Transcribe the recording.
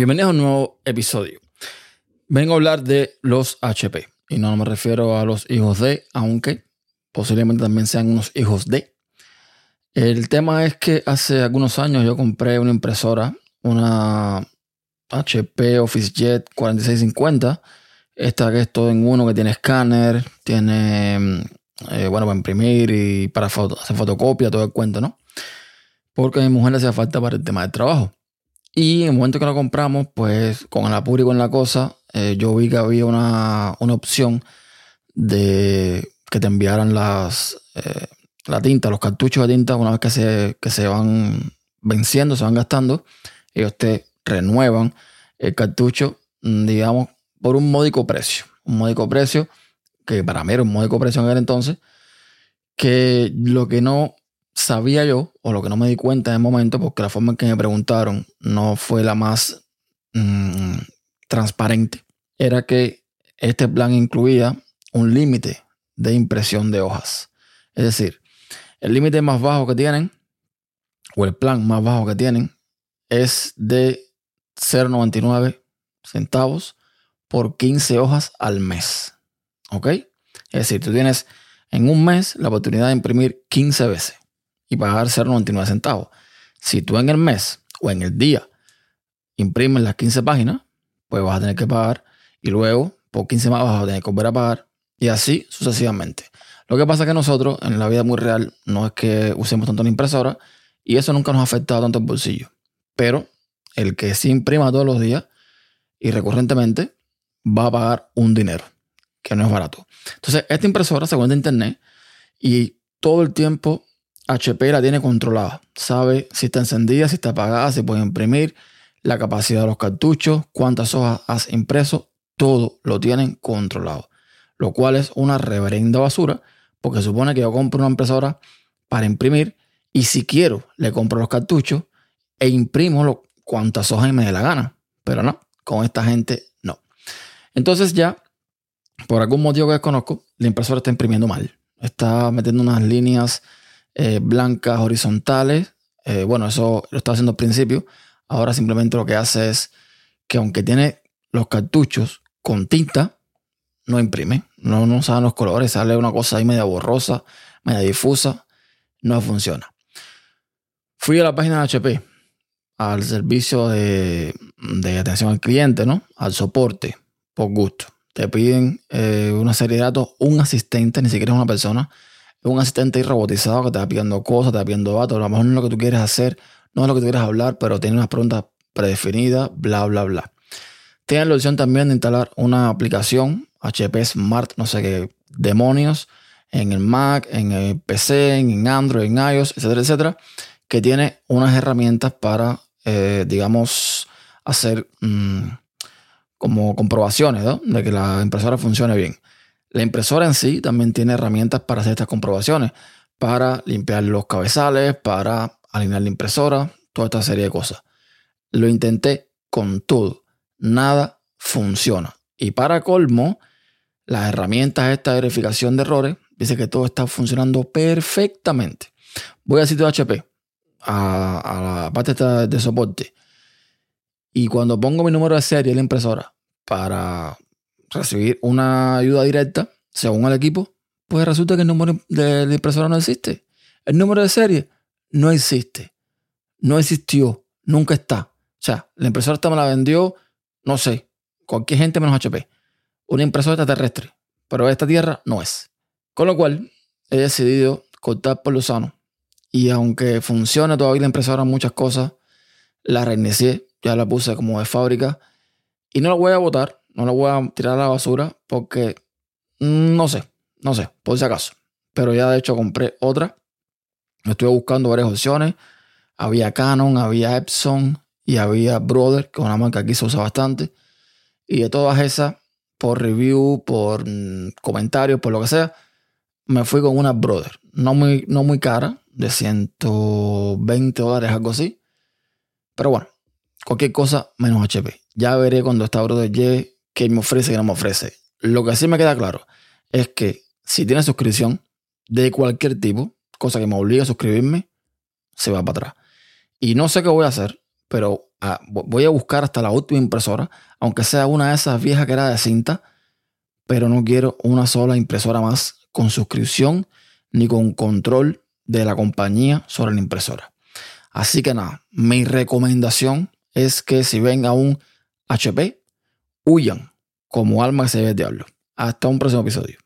Bienvenidos a un nuevo episodio. Vengo a hablar de los HP y no me refiero a los hijos de, aunque posiblemente también sean unos hijos de. El tema es que hace algunos años yo compré una impresora, una HP OfficeJet 4650. Esta que es todo en uno, que tiene escáner, tiene, eh, bueno, para imprimir y para hacer fotocopia, todo el cuento, ¿no? Porque a mi mujer le hacía falta para el tema del trabajo. Y en el momento que la compramos, pues con el apuro y con la cosa, eh, yo vi que había una, opción de que te enviaran las, eh, la tinta, los cartuchos de tinta, una vez que se, que se van venciendo, se van gastando, ellos te renuevan el cartucho, mm, digamos, por un módico precio. Un módico precio, que para mí era un módico precio en aquel entonces, que lo que no sabía yo, o lo que no me di cuenta en el momento, porque la forma en que me preguntaron no fue la más mm, transparente, era que este plan incluía un límite de impresión de hojas. Es decir, el límite más bajo que tienen, o el plan más bajo que tienen, es de 0,99 centavos por 15 hojas al mes. ¿Ok? Es decir, tú tienes en un mes la oportunidad de imprimir 15 veces y pagar 0,99 centavos. Si tú en el mes o en el día imprimes las 15 páginas, pues vas a tener que pagar y luego por 15 más vas a tener que volver a pagar y así sucesivamente. Lo que pasa es que nosotros en la vida muy real no es que usemos tanto la impresora y eso nunca nos ha afectado tanto el bolsillo. Pero el que sí imprima todos los días y recurrentemente va a pagar un dinero que no es barato. Entonces, esta impresora se cuenta internet y todo el tiempo HP la tiene controlada. Sabe si está encendida, si está apagada, si puede imprimir, la capacidad de los cartuchos, cuántas hojas has impreso, todo lo tienen controlado. Lo cual es una reverenda basura, porque supone que yo compro una impresora para imprimir y si quiero le compro los cartuchos e imprimo lo, cuantas hojas me dé la gana. Pero no, con esta gente no. Entonces ya, por algún motivo que desconozco, la impresora está imprimiendo mal. Está metiendo unas líneas eh, blancas horizontales. Eh, bueno, eso lo estaba haciendo al principio. Ahora simplemente lo que hace es que aunque tiene los cartuchos con tinta, no imprime. No, no saben los colores. Sale una cosa ahí media borrosa, media difusa. No funciona. Fui a la página de HP, al servicio de, atención al cliente, ¿no? Al soporte, por gusto. Te piden eh, una serie de datos, un asistente, ni siquiera una persona un asistente robotizado que te va pidiendo cosas, te va pidiendo datos. A lo mejor no es lo que tú quieres hacer, no es lo que tú quieres hablar, pero tiene unas preguntas predefinidas, bla, bla, bla. Tienes la opción también de instalar una aplicación HP Smart, no sé qué demonios, en el Mac, en el PC, en Android, en iOS, etcétera, etcétera, que tiene unas herramientas para, eh, digamos, hacer mm, como comprobaciones de que la impresora funcione bien. La impresora en sí también tiene herramientas para hacer estas comprobaciones, para limpiar los cabezales, para alinear la impresora, toda esta serie de cosas. Lo intenté con todo, nada funciona. Y para colmo, las herramientas esta de verificación de errores dice que todo está funcionando perfectamente. Voy al sitio de HP, a, la parte de soporte, y cuando pongo mi número de serie de la impresora para recibir una ayuda directa según el equipo, pues resulta que el número de la impresora no existe. El número de serie no existe. No existió. Nunca está. O sea, la impresora esta me la vendió, no sé, cualquier gente menos HP. Una impresora extraterrestre. Pero esta tierra no es. Con lo cual, he decidido cortar por lo sano. Y aunque funcione todavía la impresora muchas cosas, la reinicié, ya la puse como de fábrica. Y no la voy a botar no la voy a tirar a la basura porque mm, no sé, no sé, por si acaso. Pero ya de hecho compré otra. Estuve buscando varias opciones. Había Canon, había Epson y había Brother, que es una marca que aquí se usa bastante. Y de todas esas, por review, por mm, comentarios, por lo que sea, me fui con una Brother. No muy, no muy cara, de 120 dólares, algo así. Pero bueno, cualquier cosa menos HP. Ya veré cuando esta Brother llegue que me ofrece y no me ofrece. Lo que sí me queda claro es que si tienes suscripción de cualquier tipo, cosa que me obliga a suscribirme, se va para atrás. Y no sé qué voy a hacer, pero ah, voy a buscar hasta la última impresora, aunque sea una de esas viejas que era de cinta, pero no quiero una sola impresora más con suscripción ni con control de la compañía sobre la impresora. Así que nada, mi recomendación es que si ven a un HP, huyan como alma que se ve el diablo. Hasta un próximo episodio.